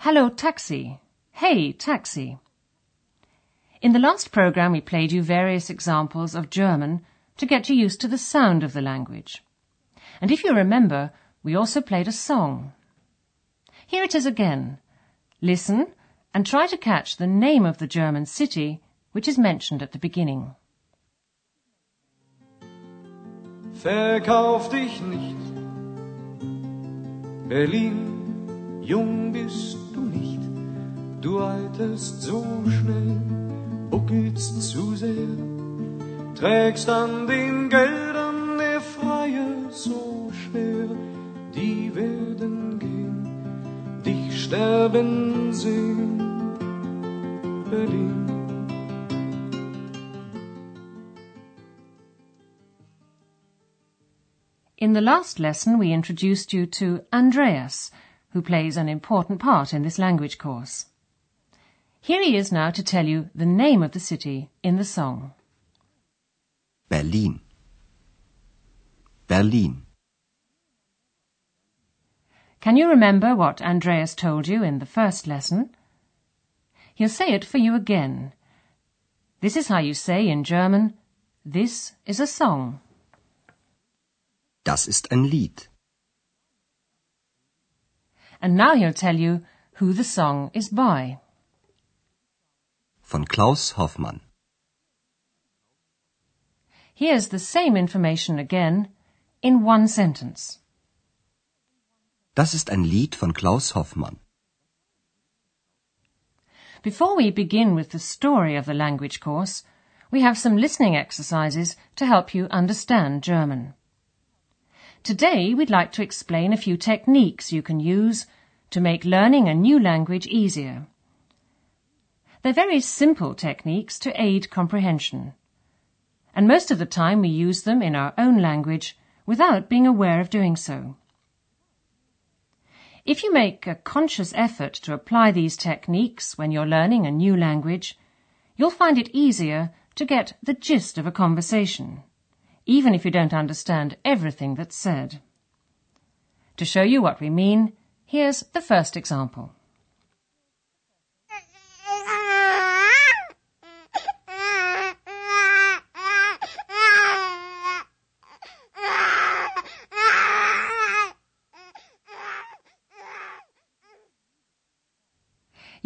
Hello taxi. Hey taxi. In the last program we played you various examples of German to get you used to the sound of the language. And if you remember, we also played a song. Here it is again. Listen and try to catch the name of the German city which is mentioned at the beginning. Verkauf dich nicht. Berlin, jung bist. Du alterst so schnell, buckelst zu sehr. Trägst an den Geldern der Freie so schwer. Die werden gehen, dich sterben sehen. Berlin. In the last lesson, we introduced you to Andreas, who plays an important part in this language course. Here he is now to tell you the name of the city in the song. Berlin. Berlin. Can you remember what Andreas told you in the first lesson? He'll say it for you again. This is how you say in German, this is a song. Das ist ein Lied. And now he'll tell you who the song is by. Von Klaus Hoffmann. Here's the same information again in one sentence. Das ist ein Lied von Klaus Hoffmann. Before we begin with the story of the language course, we have some listening exercises to help you understand German. Today we'd like to explain a few techniques you can use to make learning a new language easier. They're very simple techniques to aid comprehension. And most of the time we use them in our own language without being aware of doing so. If you make a conscious effort to apply these techniques when you're learning a new language, you'll find it easier to get the gist of a conversation, even if you don't understand everything that's said. To show you what we mean, here's the first example.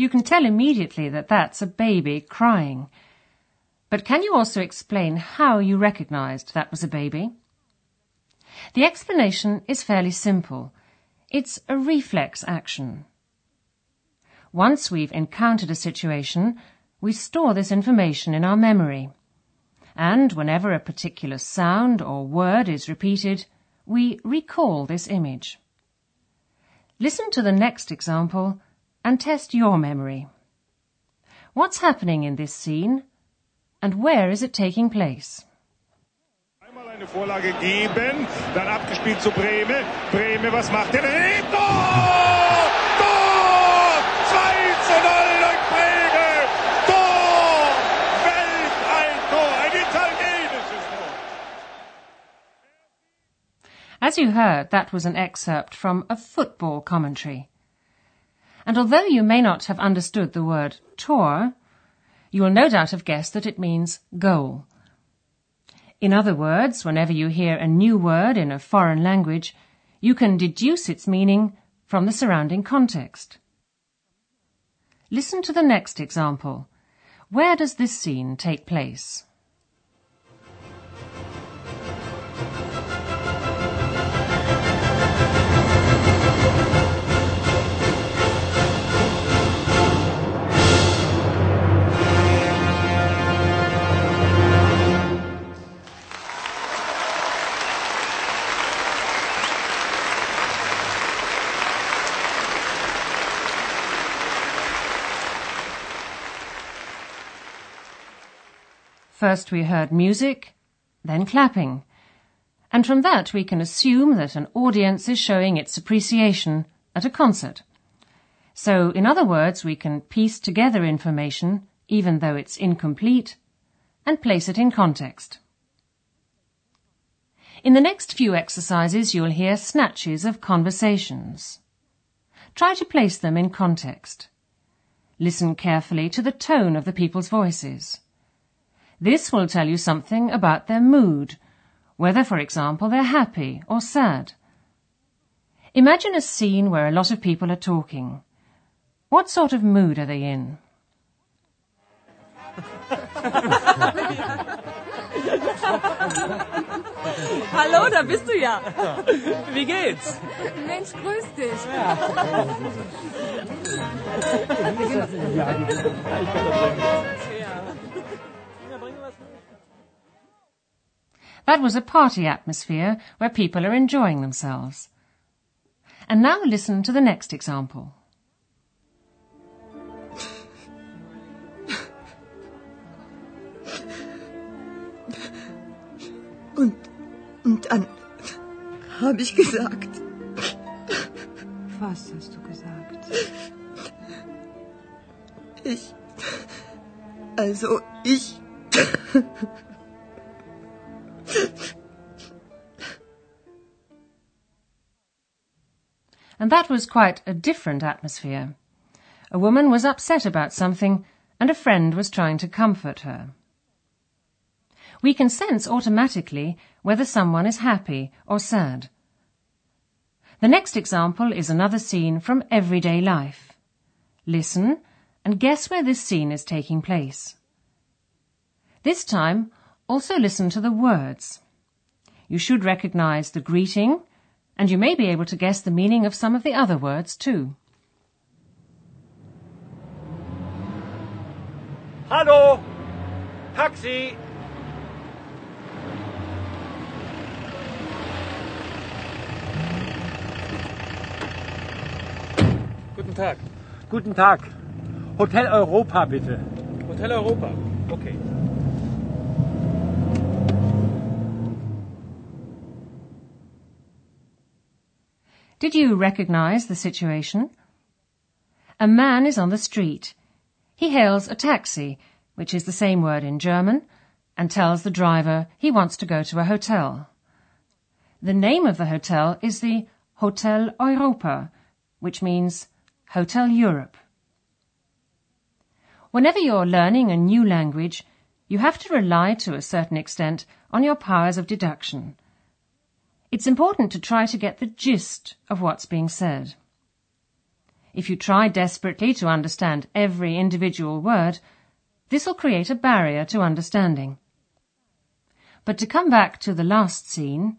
You can tell immediately that that's a baby crying. But can you also explain how you recognized that was a baby? The explanation is fairly simple. It's a reflex action. Once we've encountered a situation, we store this information in our memory. And whenever a particular sound or word is repeated, we recall this image. Listen to the next example and test your memory. What's happening in this scene and where is it taking place? Einmal eine Vorlage geben, dann abgespielt zu Brehme. Brehme, was macht er? Tor! Tor! 2 zu 0 durch Brehme! Tor! Welt! Ein italienisches Tor! As you heard, that was an excerpt from a football commentary. And although you may not have understood the word Tor, you will no doubt have guessed that it means goal. In other words, whenever you hear a new word in a foreign language, you can deduce its meaning from the surrounding context. Listen to the next example. Where does this scene take place? First we heard music, then clapping. And from that we can assume that an audience is showing its appreciation at a concert. So, in other words, we can piece together information, even though it's incomplete, and place it in context. In the next few exercises, you'll hear snatches of conversations. Try to place them in context. Listen carefully to the tone of the people's voices. This will tell you something about their mood, whether, for example, they're happy or sad. Imagine a scene where a lot of people are talking. What sort of mood are they in? Hallo, da bist du ja. Wie geht's? Mensch, grüß dich. That was a party atmosphere where people are enjoying themselves. And now listen to the next example. Und, und dann habe ich gesagt, Was hast du gesagt? ich, also ich, And that was quite a different atmosphere. A woman was upset about something, and a friend was trying to comfort her. We can sense automatically whether someone is happy or sad. The next example is another scene from everyday life. Listen and guess where this scene is taking place. This time, also listen to the words. You should recognize the greeting, and you may be able to guess the meaning of some of the other words too. Hallo! Taxi! Guten Tag. Guten Tag. Hotel Europa, bitte. Hotel Europa. Okay. Did you recognize the situation? A man is on the street. He hails a taxi, which is the same word in German, and tells the driver he wants to go to a hotel. The name of the hotel is the Hotel Europa, which means Hotel Europe. Whenever you're learning a new language, you have to rely to a certain extent on your powers of deduction. It's important to try to get the gist of what's being said. If you try desperately to understand every individual word, this will create a barrier to understanding. But to come back to the last scene,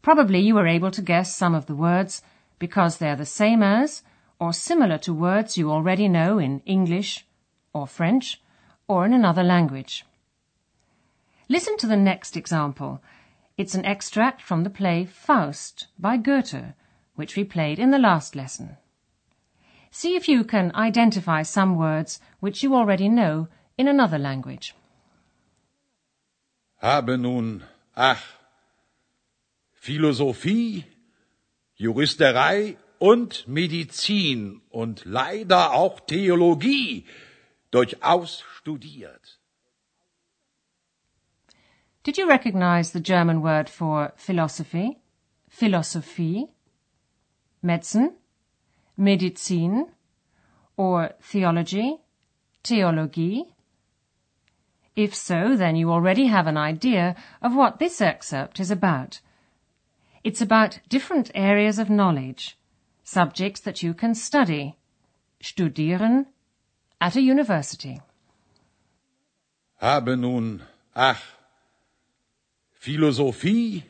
probably you were able to guess some of the words because they're the same as or similar to words you already know in English or French or in another language. Listen to the next example. It's an extract from the play Faust by Goethe, which we played in the last lesson. See if you can identify some words which you already know in another language. Habe nun, ach, Philosophie, Juristerei und Medizin und leider auch Theologie durchaus studiert. Did you recognize the German word for philosophy? Philosophie? Medicine? Medizin? Or theology? Theologie? If so, then you already have an idea of what this excerpt is about. It's about different areas of knowledge, subjects that you can study, studieren, at a university. Habe nun, ach, Philosophie,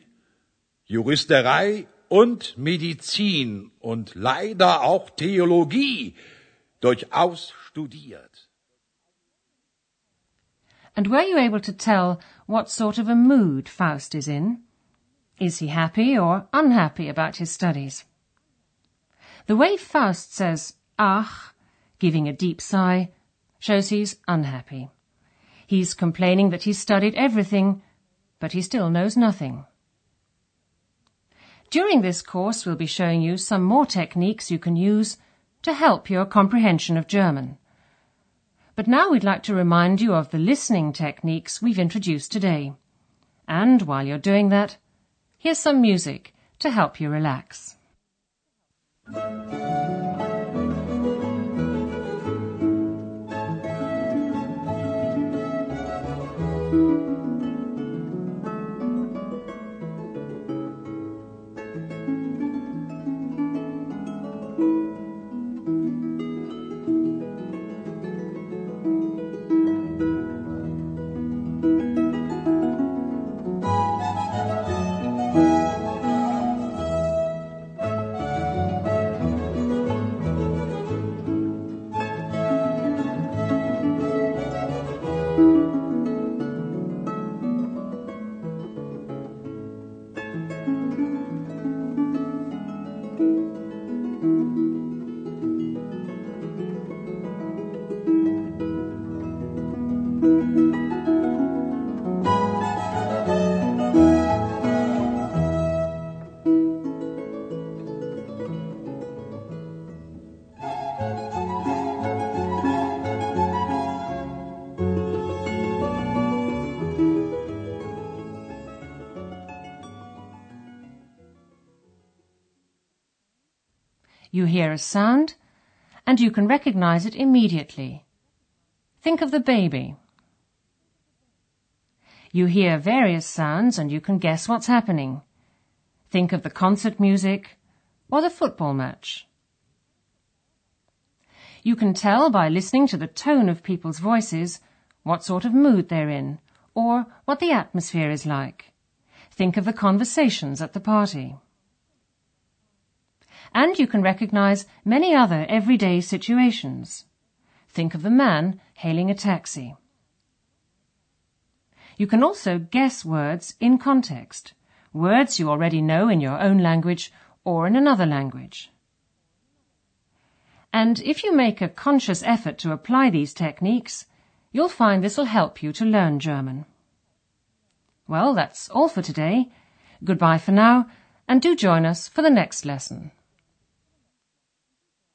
Juristerei und Medizin und leider auch Theologie durchaus studiert. And were you able to tell what sort of a mood Faust is in? Is he happy or unhappy about his studies? The way Faust says ach, giving a deep sigh, shows he's unhappy. He's complaining that he's studied everything, but he still knows nothing. During this course, we'll be showing you some more techniques you can use to help your comprehension of German. But now we'd like to remind you of the listening techniques we've introduced today. And while you're doing that, here's some music to help you relax. You hear a sound, and you can recognize it immediately. Think of the baby. You hear various sounds and you can guess what's happening. Think of the concert music or the football match. You can tell by listening to the tone of people's voices what sort of mood they're in or what the atmosphere is like. Think of the conversations at the party and you can recognize many other everyday situations. Think of the man hailing a taxi. You can also guess words in context, words you already know in your own language or in another language. And if you make a conscious effort to apply these techniques, you'll find this will help you to learn German. Well, that's all for today. Goodbye for now, and do join us for the next lesson.